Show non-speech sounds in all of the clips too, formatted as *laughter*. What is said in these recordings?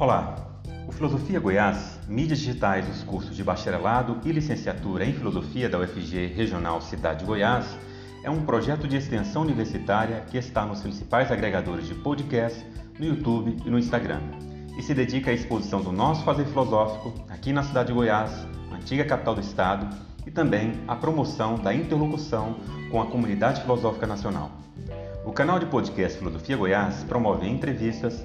Olá! O Filosofia Goiás, mídias digitais dos cursos de bacharelado e licenciatura em Filosofia da UFG Regional Cidade de Goiás, é um projeto de extensão universitária que está nos principais agregadores de podcast, no YouTube e no Instagram, e se dedica à exposição do nosso fazer filosófico aqui na cidade de Goiás, antiga capital do estado, e também à promoção da interlocução com a comunidade filosófica nacional. O canal de podcast Filosofia Goiás promove entrevistas,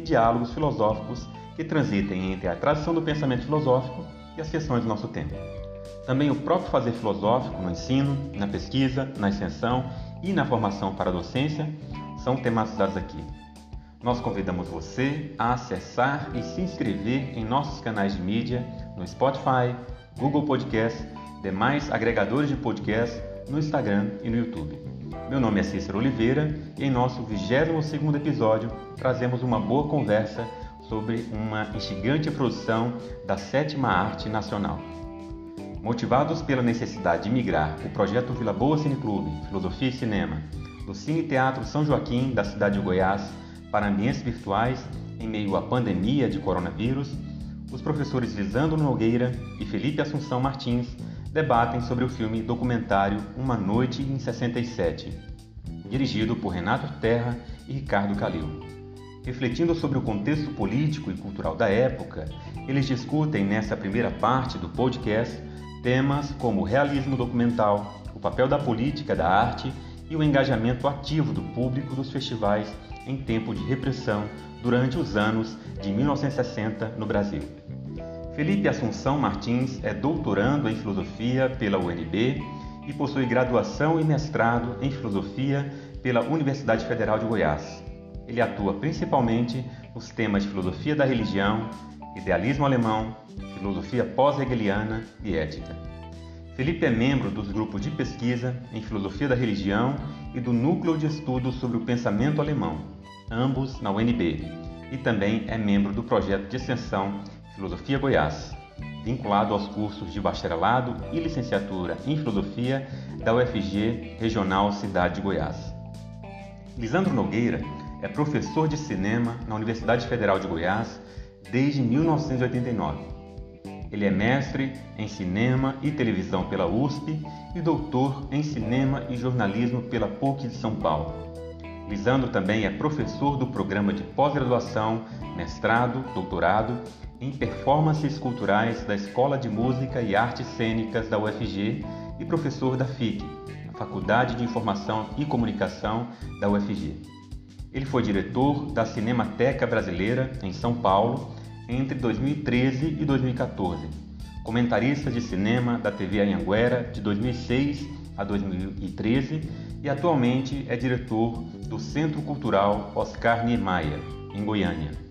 e diálogos filosóficos que transitem entre a tradição do pensamento filosófico e as questões do nosso tempo. Também o próprio fazer filosófico no ensino, na pesquisa, na extensão e na formação para a docência são tematizados aqui. Nós convidamos você a acessar e se inscrever em nossos canais de mídia no Spotify, Google Podcast, demais agregadores de podcast no Instagram e no YouTube. Meu nome é Cícero Oliveira e em nosso 22º episódio trazemos uma boa conversa sobre uma instigante produção da sétima arte nacional. Motivados pela necessidade de migrar o projeto Vila Boa Cine Clube, Filosofia e Cinema, do Cine Teatro São Joaquim da cidade de Goiás para ambientes virtuais em meio à pandemia de coronavírus, os professores Lisandro Nogueira e Felipe Assunção Martins debatem sobre o filme documentário Uma Noite em 67, dirigido por Renato Terra e Ricardo Calil. Refletindo sobre o contexto político e cultural da época, eles discutem nessa primeira parte do podcast temas como o realismo documental, o papel da política da arte e o engajamento ativo do público dos festivais em tempo de repressão durante os anos de 1960 no Brasil. Felipe Assunção Martins é doutorando em filosofia pela UNB e possui graduação e mestrado em filosofia pela Universidade Federal de Goiás. Ele atua principalmente nos temas de filosofia da religião, idealismo alemão, filosofia pós-hegeliana e ética. Felipe é membro dos grupos de pesquisa em filosofia da religião e do núcleo de estudos sobre o pensamento alemão, ambos na UNB, e também é membro do projeto de extensão Filosofia Goiás, vinculado aos cursos de bacharelado e licenciatura em filosofia da UFG Regional Cidade de Goiás. Lisandro Nogueira é professor de cinema na Universidade Federal de Goiás desde 1989. Ele é mestre em cinema e televisão pela USP e doutor em cinema e jornalismo pela PUC de São Paulo. Lisandro também é professor do programa de pós-graduação, mestrado, doutorado em performances culturais da Escola de Música e Artes Cênicas da UFG e professor da FIC, a Faculdade de Informação e Comunicação da UFG. Ele foi diretor da Cinemateca Brasileira em São Paulo entre 2013 e 2014, comentarista de cinema da TV Anhanguera de 2006 a 2013 e atualmente é diretor do Centro Cultural Oscar Niemeyer, em Goiânia.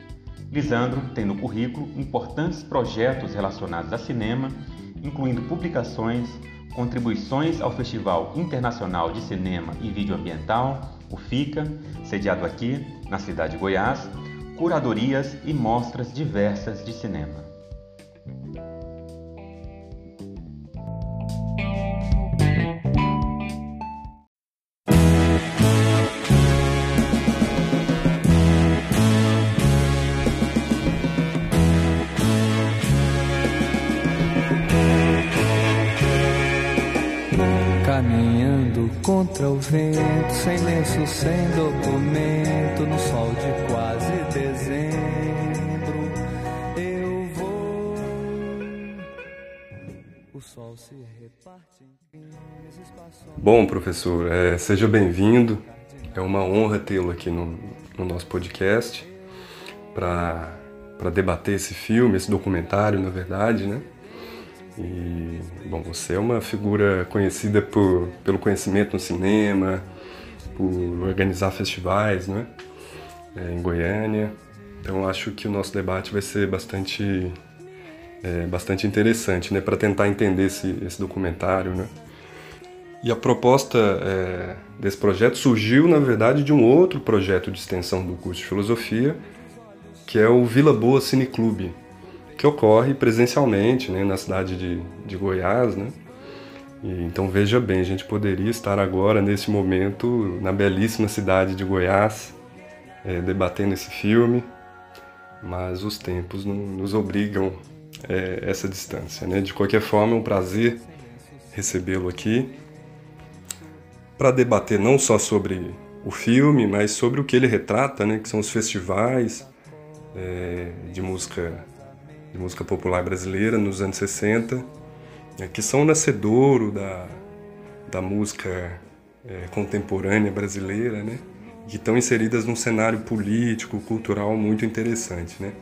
Lisandro tem no currículo importantes projetos relacionados a cinema, incluindo publicações, contribuições ao Festival Internacional de Cinema e Vídeo Ambiental, o FICA, sediado aqui na cidade de Goiás, curadorias e mostras diversas de cinema. Contra o vento, sem lenço, sem documento, no sol de quase dezembro. Eu vou. O sol se reparte em Bom, professor, é, seja bem-vindo. É uma honra tê-lo aqui no, no nosso podcast para debater esse filme, esse documentário, na verdade, né? E, bom, você é uma figura conhecida por, pelo conhecimento no cinema, por organizar festivais, né? É, em Goiânia. Então acho que o nosso debate vai ser bastante é, bastante interessante, né, para tentar entender esse, esse documentário, né. E a proposta é, desse projeto surgiu, na verdade, de um outro projeto de extensão do curso de filosofia, que é o Vila Boa Cine Clube, que ocorre presencialmente né, na cidade de, de Goiás. Né? E, então veja bem, a gente poderia estar agora, nesse momento, na belíssima cidade de Goiás, é, debatendo esse filme, mas os tempos não, nos obrigam é, essa distância. Né? De qualquer forma, é um prazer recebê-lo aqui para debater não só sobre o filme, mas sobre o que ele retrata, né, que são os festivais é, de música de música popular brasileira nos anos 60, é, que são o nascedouro da, da música é, contemporânea brasileira, né, que estão inseridas num cenário político, cultural muito interessante, né.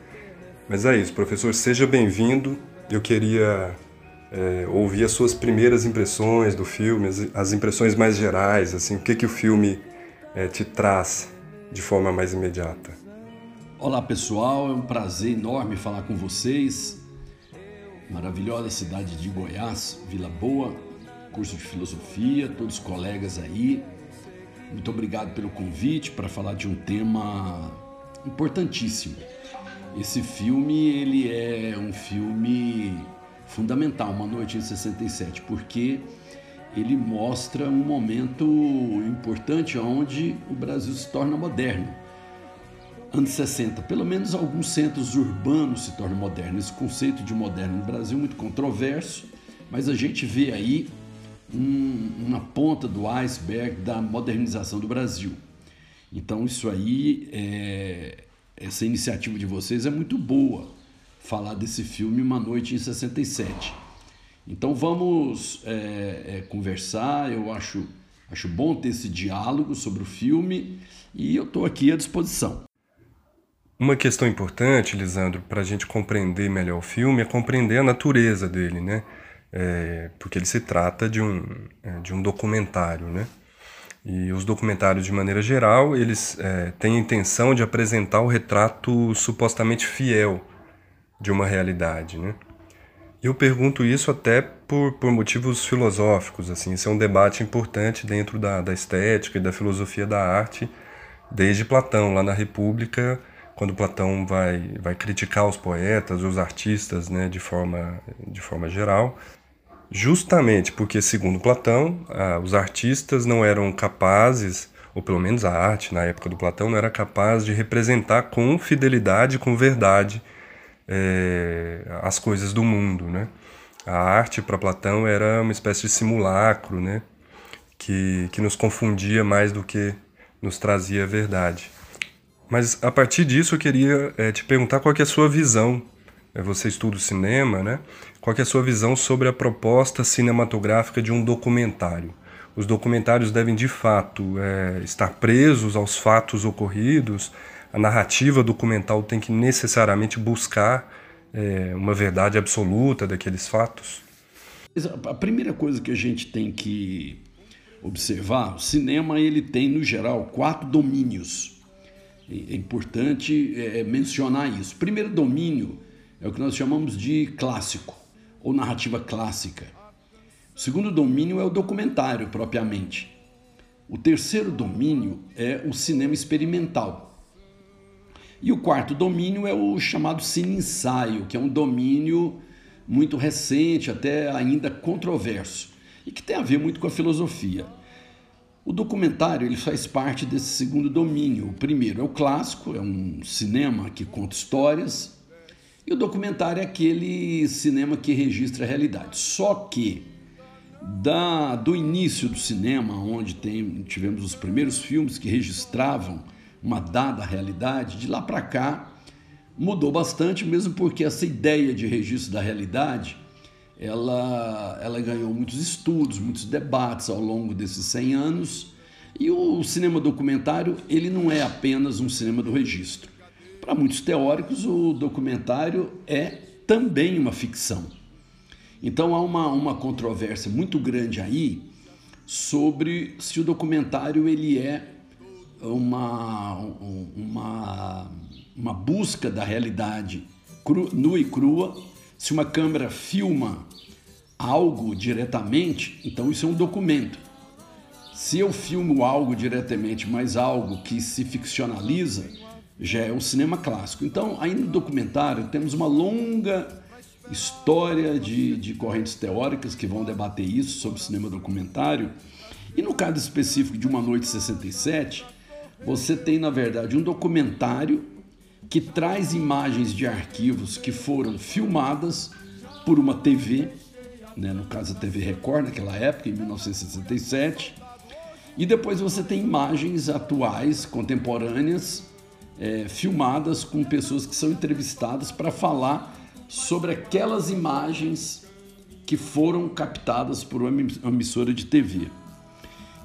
Mas é isso, professor, seja bem-vindo. Eu queria é, ouvir as suas primeiras impressões do filme, as, as impressões mais gerais, assim, o que, que o filme é, te traz de forma mais imediata. Olá pessoal, é um prazer enorme falar com vocês. Maravilhosa cidade de Goiás, Vila Boa, curso de filosofia, todos os colegas aí. Muito obrigado pelo convite para falar de um tema importantíssimo. Esse filme ele é um filme fundamental, Uma Noite em 67, porque ele mostra um momento importante onde o Brasil se torna moderno. Anos 60, pelo menos alguns centros urbanos se tornam modernos. Esse conceito de moderno no Brasil é muito controverso, mas a gente vê aí um, uma ponta do iceberg da modernização do Brasil. Então, isso aí, é, essa iniciativa de vocês é muito boa falar desse filme Uma Noite em 67. Então vamos é, é, conversar, eu acho, acho bom ter esse diálogo sobre o filme e eu estou aqui à disposição. Uma questão importante, Lisandro, para a gente compreender melhor o filme é compreender a natureza dele, né? É, porque ele se trata de um, é, de um documentário, né? E os documentários, de maneira geral, eles é, têm a intenção de apresentar o retrato supostamente fiel de uma realidade, né? Eu pergunto isso até por, por motivos filosóficos, assim, isso é um debate importante dentro da, da estética e da filosofia da arte, desde Platão, lá na República, quando Platão vai, vai criticar os poetas, os artistas, né, de forma, de forma geral, justamente porque, segundo Platão, ah, os artistas não eram capazes, ou pelo menos a arte na época do Platão não era capaz de representar com fidelidade, com verdade, é, as coisas do mundo, né? A arte para Platão era uma espécie de simulacro, né? Que, que nos confundia mais do que nos trazia a verdade. Mas a partir disso eu queria é, te perguntar qual é a sua visão. É, você estuda o cinema, né? Qual é a sua visão sobre a proposta cinematográfica de um documentário? Os documentários devem de fato é, estar presos aos fatos ocorridos a narrativa documental tem que necessariamente buscar é, uma verdade absoluta daqueles fatos? A primeira coisa que a gente tem que observar, o cinema ele tem no geral quatro domínios. É importante é, mencionar isso. Primeiro domínio é o que nós chamamos de clássico ou narrativa clássica. O segundo domínio é o documentário propriamente. O terceiro domínio é o cinema experimental. E o quarto domínio é o chamado cine-ensaio, que é um domínio muito recente, até ainda controverso, e que tem a ver muito com a filosofia. O documentário ele faz parte desse segundo domínio. O primeiro é o clássico, é um cinema que conta histórias, e o documentário é aquele cinema que registra a realidade. Só que da, do início do cinema, onde tem, tivemos os primeiros filmes que registravam uma dada realidade, de lá para cá mudou bastante, mesmo porque essa ideia de registro da realidade ela, ela ganhou muitos estudos, muitos debates ao longo desses 100 anos. E o cinema documentário ele não é apenas um cinema do registro. Para muitos teóricos, o documentário é também uma ficção. Então há uma, uma controvérsia muito grande aí sobre se o documentário ele é uma, uma, uma busca da realidade cru, nua e crua, Se uma câmera filma algo diretamente, então isso é um documento. Se eu filmo algo diretamente, mas algo que se ficcionaliza, já é o cinema clássico. Então, aí no documentário temos uma longa história de, de correntes teóricas que vão debater isso sobre cinema documentário. E no caso específico de Uma Noite 67, você tem, na verdade, um documentário que traz imagens de arquivos que foram filmadas por uma TV, né, no caso a TV Record, naquela época, em 1967. E depois você tem imagens atuais, contemporâneas, é, filmadas com pessoas que são entrevistadas para falar sobre aquelas imagens que foram captadas por uma emissora de TV.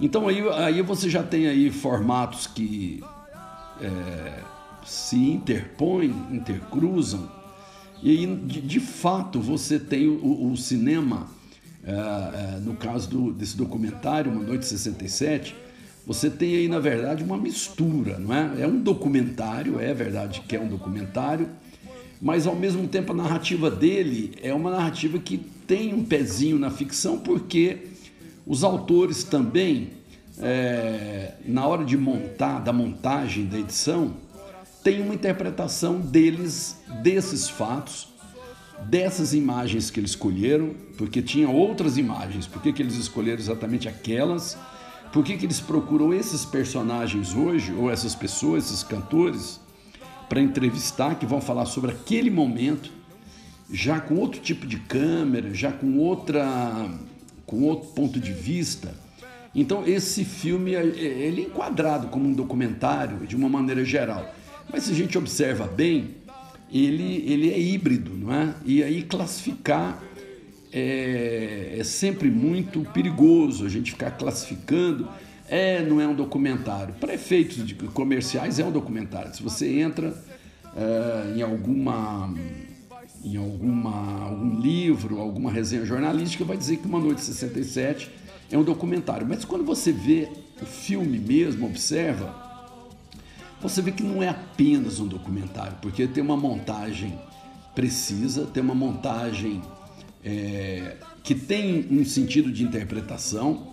Então aí, aí você já tem aí formatos que é, se interpõem, intercruzam, e de, de fato você tem o, o cinema, é, é, no caso do, desse documentário, Uma Noite 67, você tem aí, na verdade, uma mistura, não é? É um documentário, é verdade que é um documentário, mas ao mesmo tempo a narrativa dele é uma narrativa que tem um pezinho na ficção, porque os autores também, é, na hora de montar, da montagem da edição, tem uma interpretação deles, desses fatos, dessas imagens que eles escolheram, porque tinha outras imagens, por que, eles escolheram exatamente aquelas? Por que, que eles procuram esses personagens hoje, ou essas pessoas, esses cantores, para entrevistar, que vão falar sobre aquele momento, já com outro tipo de câmera, já com outra, com outro ponto de vista. Então esse filme é, é, ele é enquadrado como um documentário de uma maneira geral, mas se a gente observa bem, ele, ele é híbrido, não é? E aí classificar é, é sempre muito perigoso a gente ficar classificando. É, não é um documentário. Para efeitos de comerciais é um documentário. Se você entra é, em alguma em alguma, algum livro, alguma resenha jornalística, vai dizer que Uma Noite 67 é um documentário. Mas quando você vê o filme mesmo, observa, você vê que não é apenas um documentário, porque tem uma montagem precisa, tem uma montagem é, que tem um sentido de interpretação.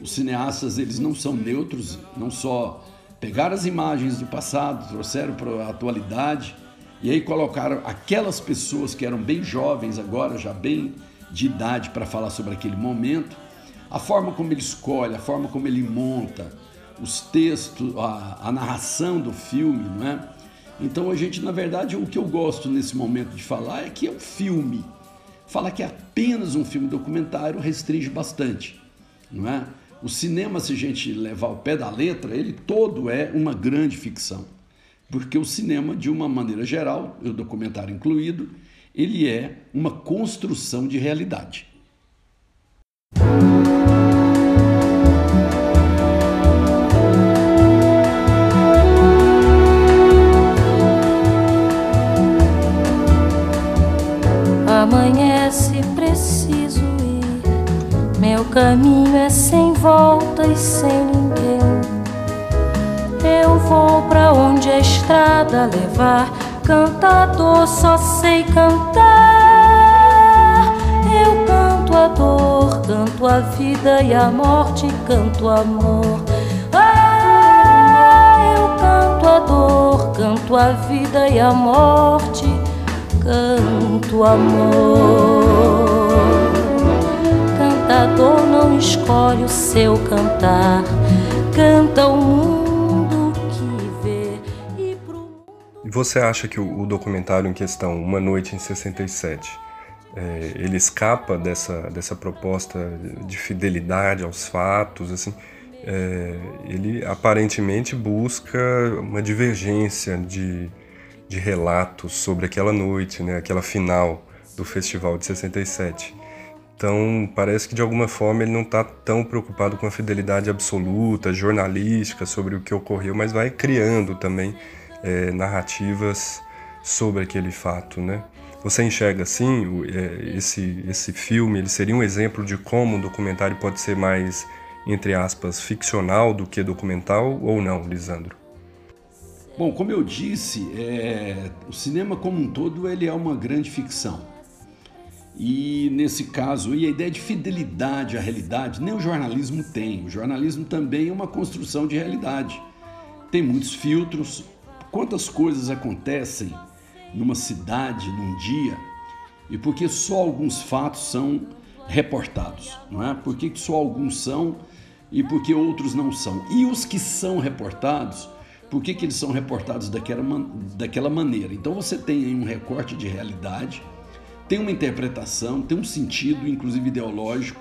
Os cineastas eles não são neutros, não só pegaram as imagens do passado, trouxeram para a atualidade e aí colocaram aquelas pessoas que eram bem jovens agora, já bem de idade para falar sobre aquele momento, a forma como ele escolhe, a forma como ele monta os textos, a, a narração do filme, não é? Então a gente, na verdade, o que eu gosto nesse momento de falar é que é um filme Falar que é apenas um filme documentário restringe bastante, não é? O cinema, se a gente levar o pé da letra, ele todo é uma grande ficção. Porque o cinema, de uma maneira geral, o documentário incluído, ele é uma construção de realidade. Caminho é sem volta e sem ninguém. Eu vou pra onde a estrada levar, cantador só sei cantar. Eu canto a dor, canto a vida e a morte, canto amor. Ah, eu canto a dor, canto a vida e a morte, canto amor cantador não escolhe o seu cantar, canta o mundo que vê e pro mundo. Você acha que o, o documentário em questão, Uma Noite em 67, é, ele escapa dessa, dessa proposta de fidelidade aos fatos, assim? É, ele aparentemente busca uma divergência de, de relatos sobre aquela noite, né, aquela final do festival de 67. Então, parece que de alguma forma ele não está tão preocupado com a fidelidade absoluta, jornalística sobre o que ocorreu, mas vai criando também é, narrativas sobre aquele fato, né? Você enxerga assim é, esse esse filme? Ele seria um exemplo de como um documentário pode ser mais entre aspas ficcional do que documental ou não, Lisandro? Bom, como eu disse, é, o cinema como um todo ele é uma grande ficção. E nesse caso, e a ideia de fidelidade à realidade, nem o jornalismo tem. O jornalismo também é uma construção de realidade. Tem muitos filtros. Quantas coisas acontecem numa cidade, num dia, e porque só alguns fatos são reportados, não é? Por que só alguns são e por que outros não são? E os que são reportados, por que, que eles são reportados daquela, daquela maneira? Então você tem aí um recorte de realidade tem uma interpretação, tem um sentido, inclusive ideológico,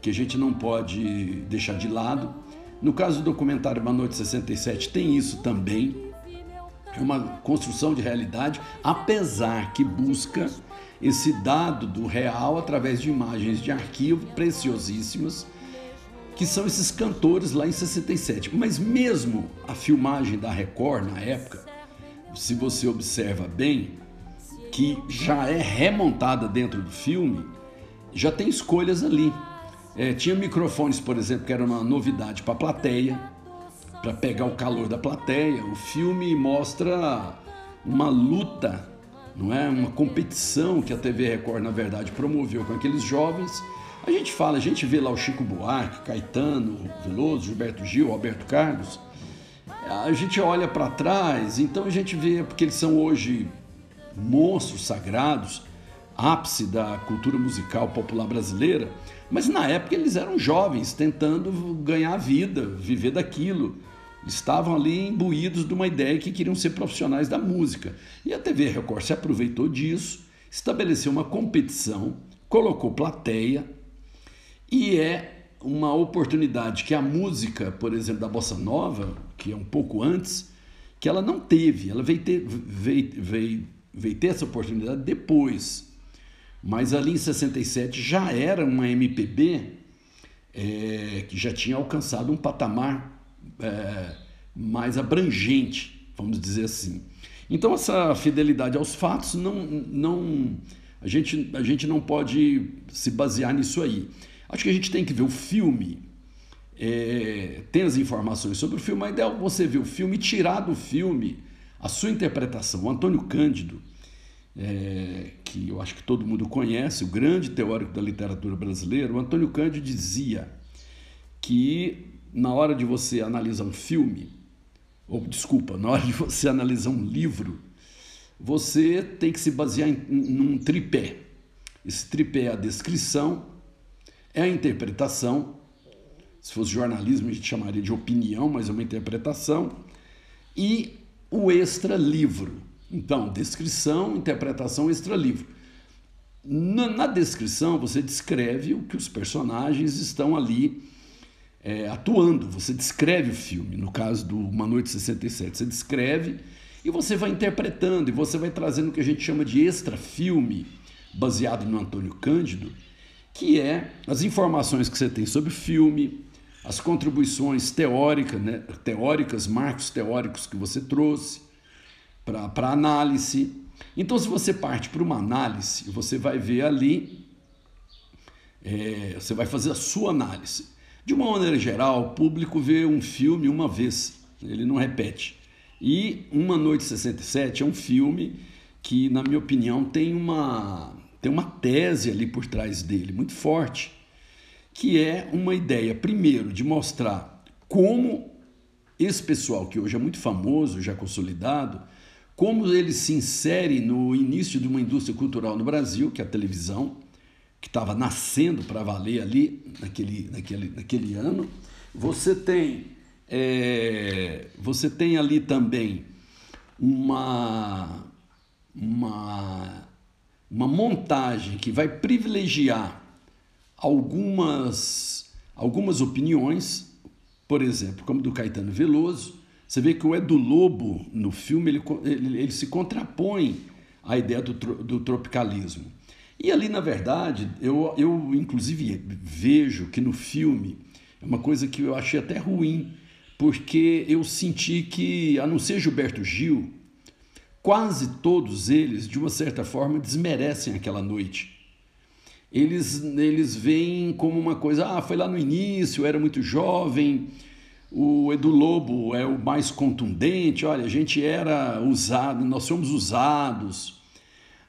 que a gente não pode deixar de lado. No caso do documentário Uma Noite 67, tem isso também. É uma construção de realidade, apesar que busca esse dado do real através de imagens de arquivo preciosíssimas, que são esses cantores lá em 67. Mas mesmo a filmagem da Record na época, se você observa bem, que já é remontada dentro do filme, já tem escolhas ali. É, tinha microfones, por exemplo, que era uma novidade para a plateia, para pegar o calor da plateia. O filme mostra uma luta, não é, uma competição que a TV Record na verdade promoveu com aqueles jovens. A gente fala, a gente vê lá o Chico Buarque, Caetano, Veloso, Gilberto Gil, Roberto Carlos. A gente olha para trás, então a gente vê porque eles são hoje monstros sagrados, ápice da cultura musical popular brasileira, mas na época eles eram jovens, tentando ganhar vida, viver daquilo. Estavam ali imbuídos de uma ideia que queriam ser profissionais da música. E a TV Record se aproveitou disso, estabeleceu uma competição, colocou plateia, e é uma oportunidade que a música, por exemplo, da Bossa Nova, que é um pouco antes, que ela não teve. Ela veio, ter, veio, veio veio ter essa oportunidade depois. Mas ali em 67 já era uma MPB é, que já tinha alcançado um patamar é, mais abrangente, vamos dizer assim. Então essa fidelidade aos fatos não, não a, gente, a gente não pode se basear nisso aí. Acho que a gente tem que ver o filme, é, tem as informações sobre o filme, mas é você ver o filme e tirar do filme a sua interpretação. O Antônio Cândido, é, que eu acho que todo mundo conhece, o grande teórico da literatura brasileira, o Antônio Cândido dizia que na hora de você analisar um filme, ou desculpa, na hora de você analisar um livro, você tem que se basear em, em um tripé. Esse tripé é a descrição, é a interpretação. Se fosse jornalismo, a gente chamaria de opinião, mas é uma interpretação. E o extra-livro. Então, descrição, interpretação, extra-livro. Na, na, descrição, você descreve o que os personagens estão ali é, atuando. Você descreve o filme. No caso do Uma Noite 67, você descreve e você vai interpretando e você vai trazendo o que a gente chama de extra-filme, baseado no Antônio Cândido, que é as informações que você tem sobre o filme, as contribuições teóricas, né, teóricas, marcos teóricos que você trouxe para análise. Então, se você parte para uma análise, você vai ver ali, é, você vai fazer a sua análise. De uma maneira geral, o público vê um filme uma vez, ele não repete. E Uma Noite 67 é um filme que, na minha opinião, tem uma, tem uma tese ali por trás dele, muito forte que é uma ideia, primeiro, de mostrar como esse pessoal, que hoje é muito famoso, já consolidado, como ele se insere no início de uma indústria cultural no Brasil, que é a televisão, que estava nascendo para valer ali naquele, naquele, naquele ano. Você tem, é, você tem ali também uma, uma, uma montagem que vai privilegiar algumas, algumas opiniões, por exemplo, como do Caetano Veloso. Você vê que o Edu Lobo, no filme, ele, ele, ele se contrapõe à ideia do, do tropicalismo. E ali, na verdade, eu, eu inclusive vejo que no filme é uma coisa que eu achei até ruim, porque eu senti que, a não ser Gilberto Gil, quase todos eles, de uma certa forma, desmerecem aquela noite eles, eles veem como uma coisa, ah, foi lá no início, era muito jovem, o Edu Lobo é o mais contundente, olha, a gente era usado, nós somos usados.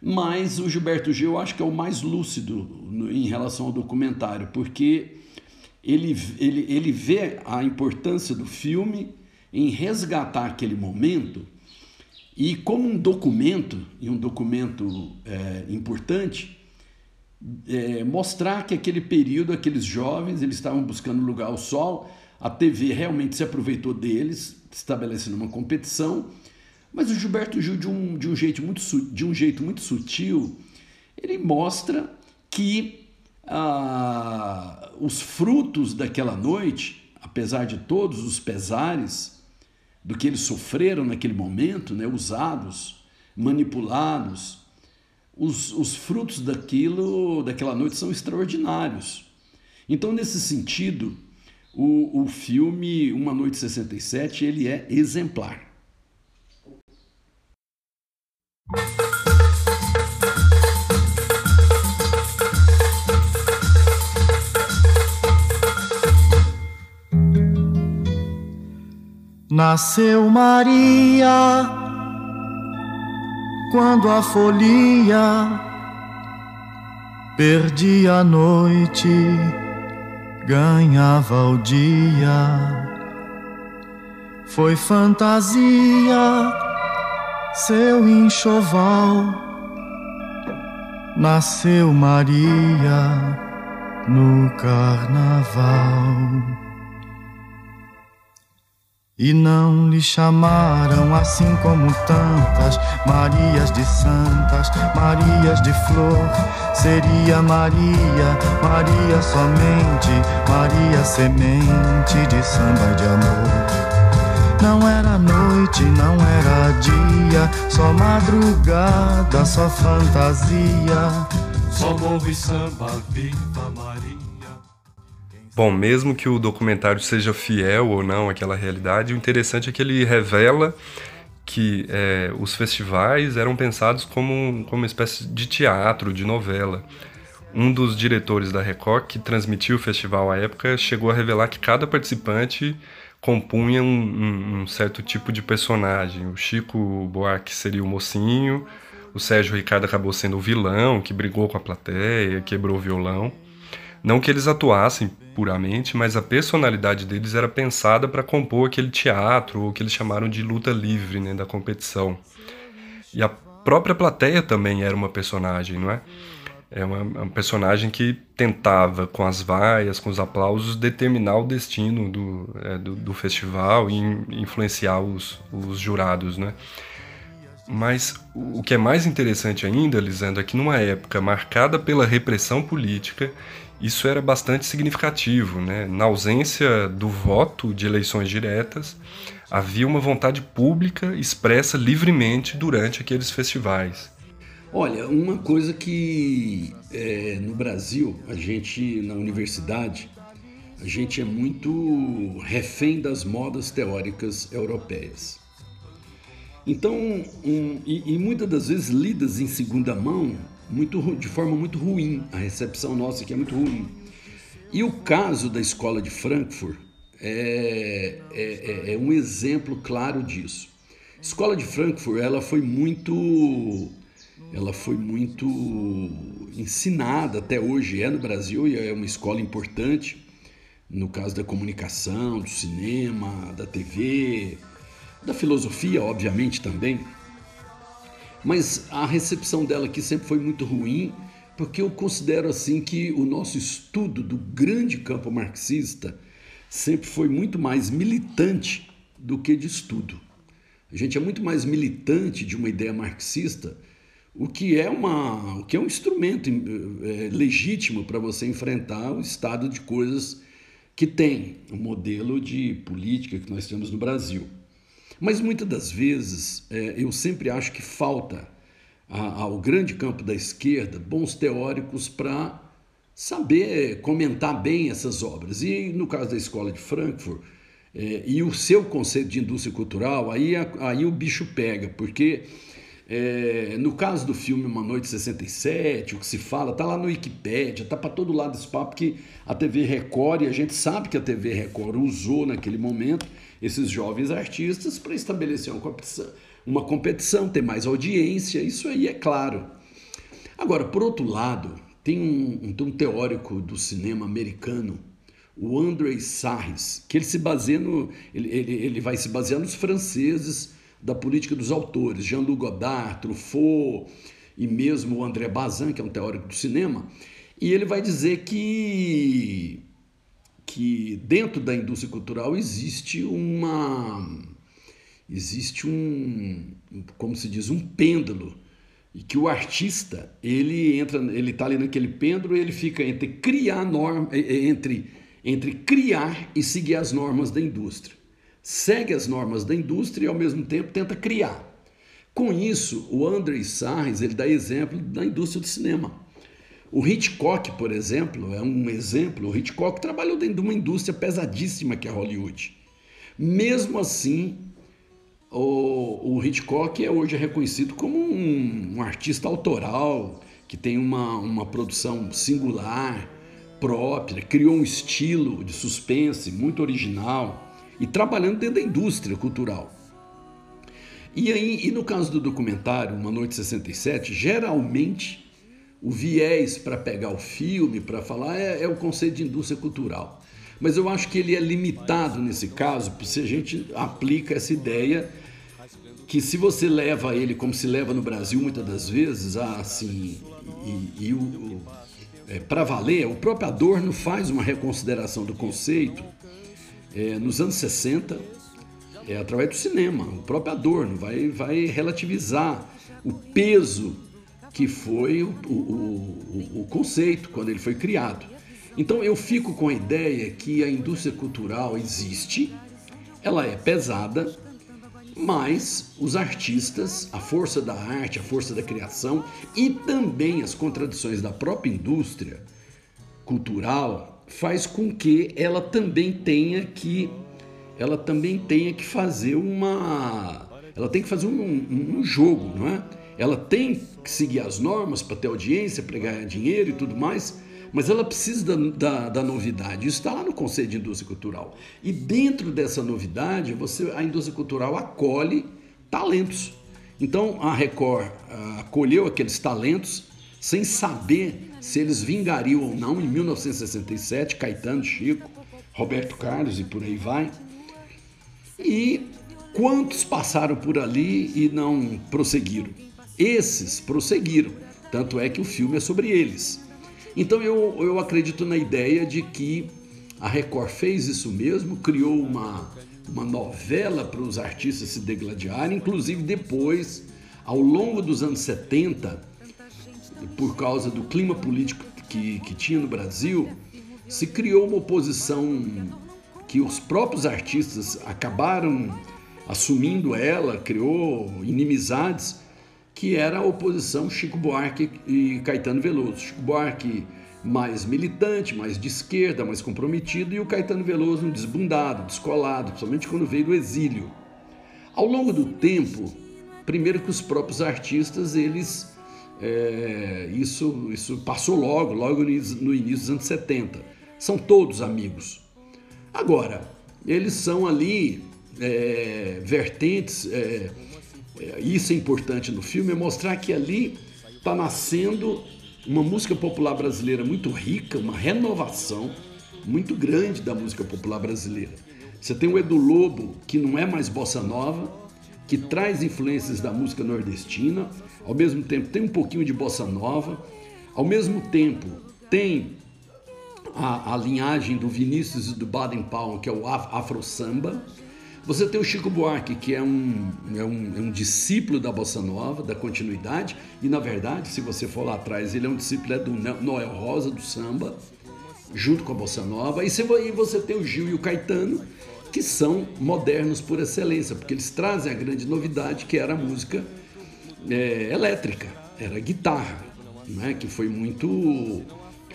Mas o Gilberto Gil eu acho que é o mais lúcido em relação ao documentário, porque ele, ele, ele vê a importância do filme em resgatar aquele momento e como um documento, e um documento é, importante, é, mostrar que aquele período, aqueles jovens, eles estavam buscando lugar ao sol, a TV realmente se aproveitou deles, estabelecendo uma competição, mas o Gilberto Gil, de um, de um, jeito, muito, de um jeito muito sutil, ele mostra que ah, os frutos daquela noite, apesar de todos os pesares do que eles sofreram naquele momento, né, usados, manipulados, os, os frutos daquilo, daquela noite são extraordinários. Então, nesse sentido, o, o filme Uma Noite 67 ele é exemplar. Nasceu Maria quando a folia perdia a noite, ganhava o dia. Foi fantasia, seu enxoval. Nasceu Maria no carnaval. E não lhe chamaram assim como tantas Marias de santas, Marias de flor. Seria Maria, Maria somente, Maria semente de samba de amor. Não era noite, não era dia, só madrugada, só fantasia. Só morro e samba, viva Maria. Bom, mesmo que o documentário seja fiel ou não àquela realidade, o interessante é que ele revela que é, os festivais eram pensados como, como uma espécie de teatro, de novela. Um dos diretores da Record, que transmitiu o festival à época, chegou a revelar que cada participante compunha um, um, um certo tipo de personagem. O Chico Buarque seria o mocinho, o Sérgio Ricardo acabou sendo o vilão, que brigou com a plateia, quebrou o violão. Não que eles atuassem puramente, mas a personalidade deles era pensada para compor aquele teatro, ou que eles chamaram de luta livre né, da competição. E a própria plateia também era uma personagem, não é? É uma, uma personagem que tentava, com as vaias, com os aplausos, determinar o destino do, é, do, do, festival e influenciar os, os jurados, né? Mas o que é mais interessante ainda, Lisandro, é que numa época marcada pela repressão política isso era bastante significativo. Né? Na ausência do voto de eleições diretas, havia uma vontade pública expressa livremente durante aqueles festivais. Olha, uma coisa que é, no Brasil, a gente, na universidade, a gente é muito refém das modas teóricas europeias. Então, um, e, e muitas das vezes lidas em segunda mão muito, de forma muito ruim. A recepção nossa aqui é muito ruim. E o caso da escola de Frankfurt é, é, é, é um exemplo claro disso. A escola de Frankfurt ela foi muito ela foi muito ensinada até hoje é no Brasil e é uma escola importante no caso da comunicação, do cinema, da TV, da filosofia, obviamente também. Mas a recepção dela aqui sempre foi muito ruim, porque eu considero assim que o nosso estudo do grande campo marxista sempre foi muito mais militante do que de estudo. A gente é muito mais militante de uma ideia marxista, o que é, uma, o que é um instrumento é, legítimo para você enfrentar o estado de coisas que tem o modelo de política que nós temos no Brasil. Mas muitas das vezes é, eu sempre acho que falta ao grande campo da esquerda bons teóricos para saber comentar bem essas obras. E no caso da Escola de Frankfurt, é, e o seu conceito de indústria cultural, aí, aí o bicho pega, porque é, no caso do filme Uma Noite 67, o que se fala, tá lá no Wikipedia, tá para todo lado esse papo que a TV Record, e a gente sabe que a TV Record usou naquele momento esses jovens artistas para estabelecer uma competição, uma competição, ter mais audiência, isso aí é claro. Agora, por outro lado, tem um, um, teórico do cinema americano, o André Sarris, que ele se baseia no, ele, ele, ele vai se basear nos franceses da política dos autores, Jean-Luc Godard, Truffaut e mesmo o André Bazin, que é um teórico do cinema, e ele vai dizer que que dentro da indústria cultural existe uma existe um como se diz um pêndulo. E que o artista ele entra ele está ali naquele pêndulo ele fica entre criar norma entre entre criar e seguir as normas da indústria. Segue as normas da indústria e ao mesmo tempo tenta criar. Com isso o André Sarres ele dá exemplo da indústria do cinema o Hitchcock, por exemplo, é um exemplo. O Hitchcock trabalhou dentro de uma indústria pesadíssima que é Hollywood. Mesmo assim, o, o Hitchcock é hoje reconhecido como um, um artista autoral, que tem uma, uma produção singular, própria, criou um estilo de suspense muito original e trabalhando dentro da indústria cultural. E aí, e no caso do documentário Uma Noite 67, geralmente o viés para pegar o filme, para falar, é, é, o conceito de indústria cultural. Mas eu acho que ele é limitado nesse caso, se a gente aplica essa ideia que se você leva ele como se leva no Brasil muitas das vezes, assim, e, e o, é, para valer, o próprio Adorno faz uma reconsideração do conceito é, nos anos 60, é, através do cinema. O próprio Adorno vai, vai relativizar o peso que foi o, o, o, conceito quando ele foi criado. Então eu fico com a ideia que a indústria cultural existe, ela é pesada, mas os artistas, a força da arte, a força da criação e também as contradições da própria indústria cultural faz com que ela também tenha que ela também tenha que fazer uma ela tem que fazer um, um, um jogo, não é? Ela tem que seguir as normas para ter audiência, para ganhar dinheiro e tudo mais, mas ela precisa da, da, da novidade. Isso está lá no Conselho de Indústria Cultural. E dentro dessa novidade, você, a indústria cultural acolhe talentos. Então a Record uh, acolheu aqueles talentos sem saber se eles vingariam ou não em 1967, Caetano, Chico, Roberto Carlos e por aí vai. E quantos passaram por ali e não prosseguiram? Esses prosseguiram, tanto é que o filme é sobre eles. Então eu, eu acredito na ideia de que a Record fez isso mesmo, criou uma, uma novela para os artistas se degladiarem, inclusive depois, ao longo dos anos 70, por causa do clima político que, que tinha no Brasil, se criou uma oposição que os próprios artistas acabaram assumindo ela, criou inimizades que era a oposição Chico Buarque e Caetano Veloso. Chico Buarque mais militante, mais de esquerda, mais comprometido, e o Caetano Veloso um desbundado, descolado, principalmente quando veio do exílio. Ao longo do tempo, primeiro que os próprios artistas, eles é, isso, isso passou logo, logo no início dos anos 70. São todos amigos. Agora, eles são ali é, vertentes é, isso é importante no filme, é mostrar que ali está nascendo uma música popular brasileira muito rica, uma renovação muito grande da música popular brasileira. Você tem o Edu Lobo, que não é mais bossa nova, que traz influências da música nordestina, ao mesmo tempo tem um pouquinho de bossa nova, ao mesmo tempo tem a, a linhagem do Vinícius e do Baden Powell, que é o afro samba, você tem o Chico Buarque, que é um, é um, é um discípulo da Bossa Nova, da continuidade, e na verdade, se você for lá atrás, ele é um discípulo é do Noel Rosa, do samba, junto com a Bossa Nova, e você tem o Gil e o Caetano, que são modernos por excelência, porque eles trazem a grande novidade que era a música é, elétrica, era a guitarra, né, que foi muito,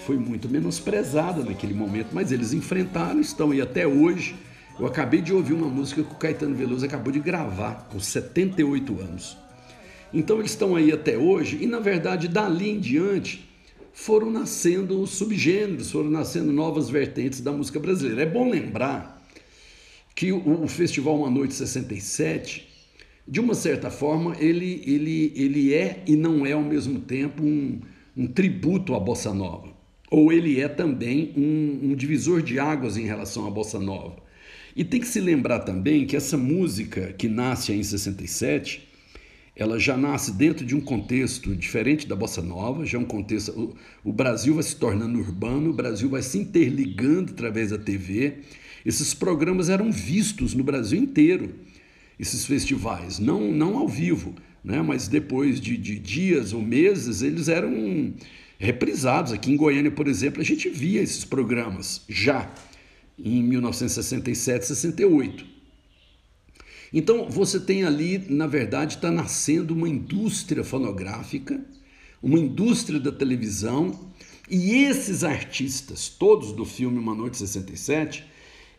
foi muito menosprezada naquele momento, mas eles enfrentaram, estão aí até hoje eu acabei de ouvir uma música que o Caetano Veloso acabou de gravar com 78 anos. Então eles estão aí até hoje e na verdade dali em diante foram nascendo subgêneros, foram nascendo novas vertentes da música brasileira. É bom lembrar que o, Festival Uma Noite 67 de uma certa forma, ele, ele, ele é e não é ao mesmo tempo um, um tributo à bossa nova. Ou ele é também um, um divisor de águas em relação à bossa nova. E tem que se lembrar também que essa música que nasce em 67, ela já nasce dentro de um contexto diferente da bossa nova, já é um contexto. O, Brasil vai se tornando urbano, o Brasil vai se interligando através da TV. Esses programas eram vistos no Brasil inteiro, esses festivais, não, não ao vivo, né? mas depois de, de dias ou meses, eles eram reprisados. Aqui em Goiânia, por exemplo, a gente via esses programas já em 1967, 68. Então você tem ali, na verdade, está nascendo uma indústria fonográfica, uma indústria da televisão, e esses artistas, todos do filme Uma Noite 67,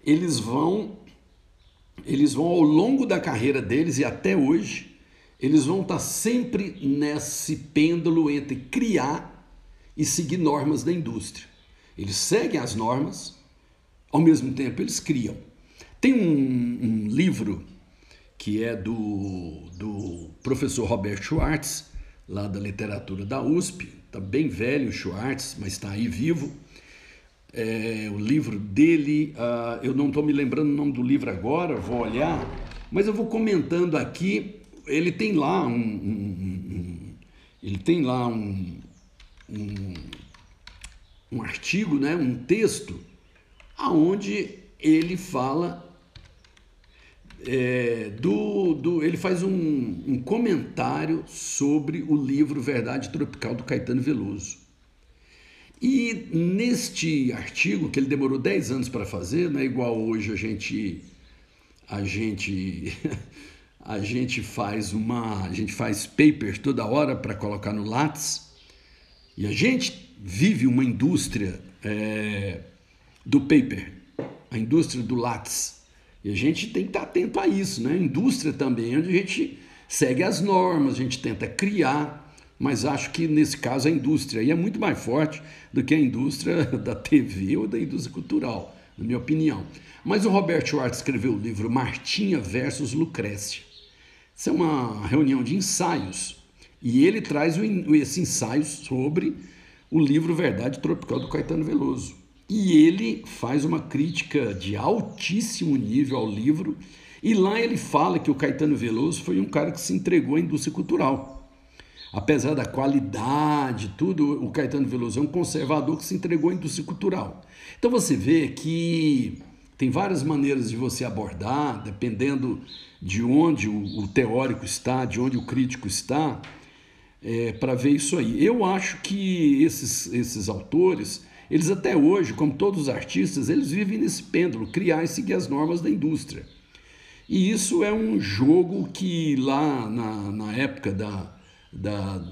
eles vão, eles vão ao longo da carreira deles e até hoje, eles vão estar tá sempre nesse pêndulo entre criar e seguir normas da indústria. Eles seguem as normas, ao mesmo tempo eles criam. Tem um, um livro que é do, do professor Robert Schwartz, lá da literatura da USP, está bem velho o Schwartz, mas está aí vivo. É, o livro dele, uh, eu não estou me lembrando o nome do livro agora, vou olhar, mas eu vou comentando aqui. Ele tem lá um, um, um ele tem lá um, um, um artigo, né, um texto aonde ele fala é, do, do, ele faz um, um, comentário sobre o livro Verdade Tropical do Caetano Veloso. E neste artigo, que ele demorou 10 anos para fazer, não é igual hoje a gente a gente *laughs* a gente faz uma a gente faz paper toda hora para colocar no Lattes e a gente vive uma indústria é, do paper, a indústria do látis. E a gente tem que estar atento a isso, né? A indústria também, onde a gente segue as normas, a gente tenta criar, mas acho que nesse caso a indústria aí é muito mais forte do que a indústria *laughs* da TV ou da indústria cultural, na minha opinião. Mas o Robert Schwartz escreveu o livro Martinha versus Lucrécia. Isso é uma reunião de ensaios e ele traz esse ensaio sobre o livro Verdade Tropical do Caetano Veloso. E ele faz uma crítica de altíssimo nível ao livro, e lá ele fala que o Caetano Veloso foi um cara que se entregou à indústria cultural. Apesar da qualidade, tudo, o Caetano Veloso é um conservador que se entregou à indústria cultural. Então você vê que tem várias maneiras de você abordar, dependendo de onde o, teórico está, de onde o crítico está, é, para ver isso aí. Eu acho que esses, esses autores eles até hoje, como todos os artistas, eles vivem nesse pêndulo, criar e seguir as normas da indústria. E isso é um jogo que lá na, na época da, da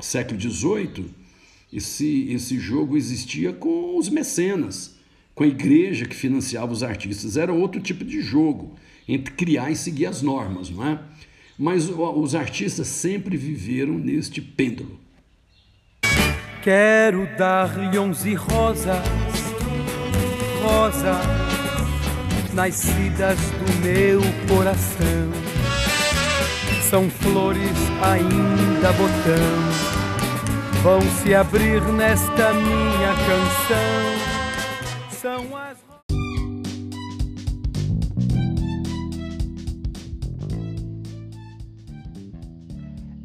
século XVIII, esse, esse jogo existia com os mecenas, com a igreja que financiava os artistas. Era outro tipo de jogo, entre criar e seguir as normas, não é? Mas os artistas sempre viveram neste pêndulo. Quero dar-lhe onze rosas, rosas, nascidas do meu coração. São flores ainda botão, vão se abrir nesta minha canção. São as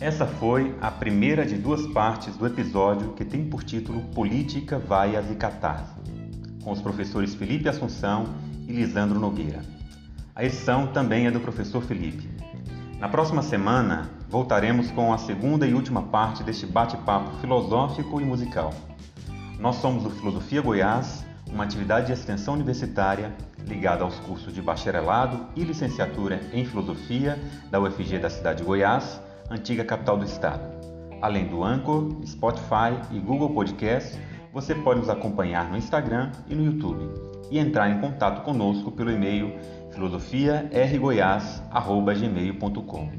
Essa foi a primeira de duas partes do episódio que tem por título Política, Vaias e Catarse, com os professores Felipe Assunção e Lisandro Nogueira. A edição também é do professor Felipe. Na próxima semana, voltaremos com a segunda e última parte deste bate-papo filosófico e musical. Nós somos o Filosofia Goiás, uma atividade de extensão universitária ligada aos cursos de bacharelado e licenciatura em filosofia da UFG da cidade de Goiás antiga capital do estado. Além do Anchor, Spotify e Google Podcast, você pode nos acompanhar no Instagram e no YouTube e entrar em contato conosco pelo e-mail filosofiargoiás@gmail.com.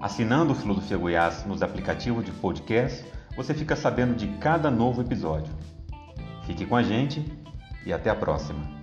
Assinando o Filosofia Goiás nos aplicativos de podcast, você fica sabendo de cada novo episódio. Fique com a gente e até a próxima.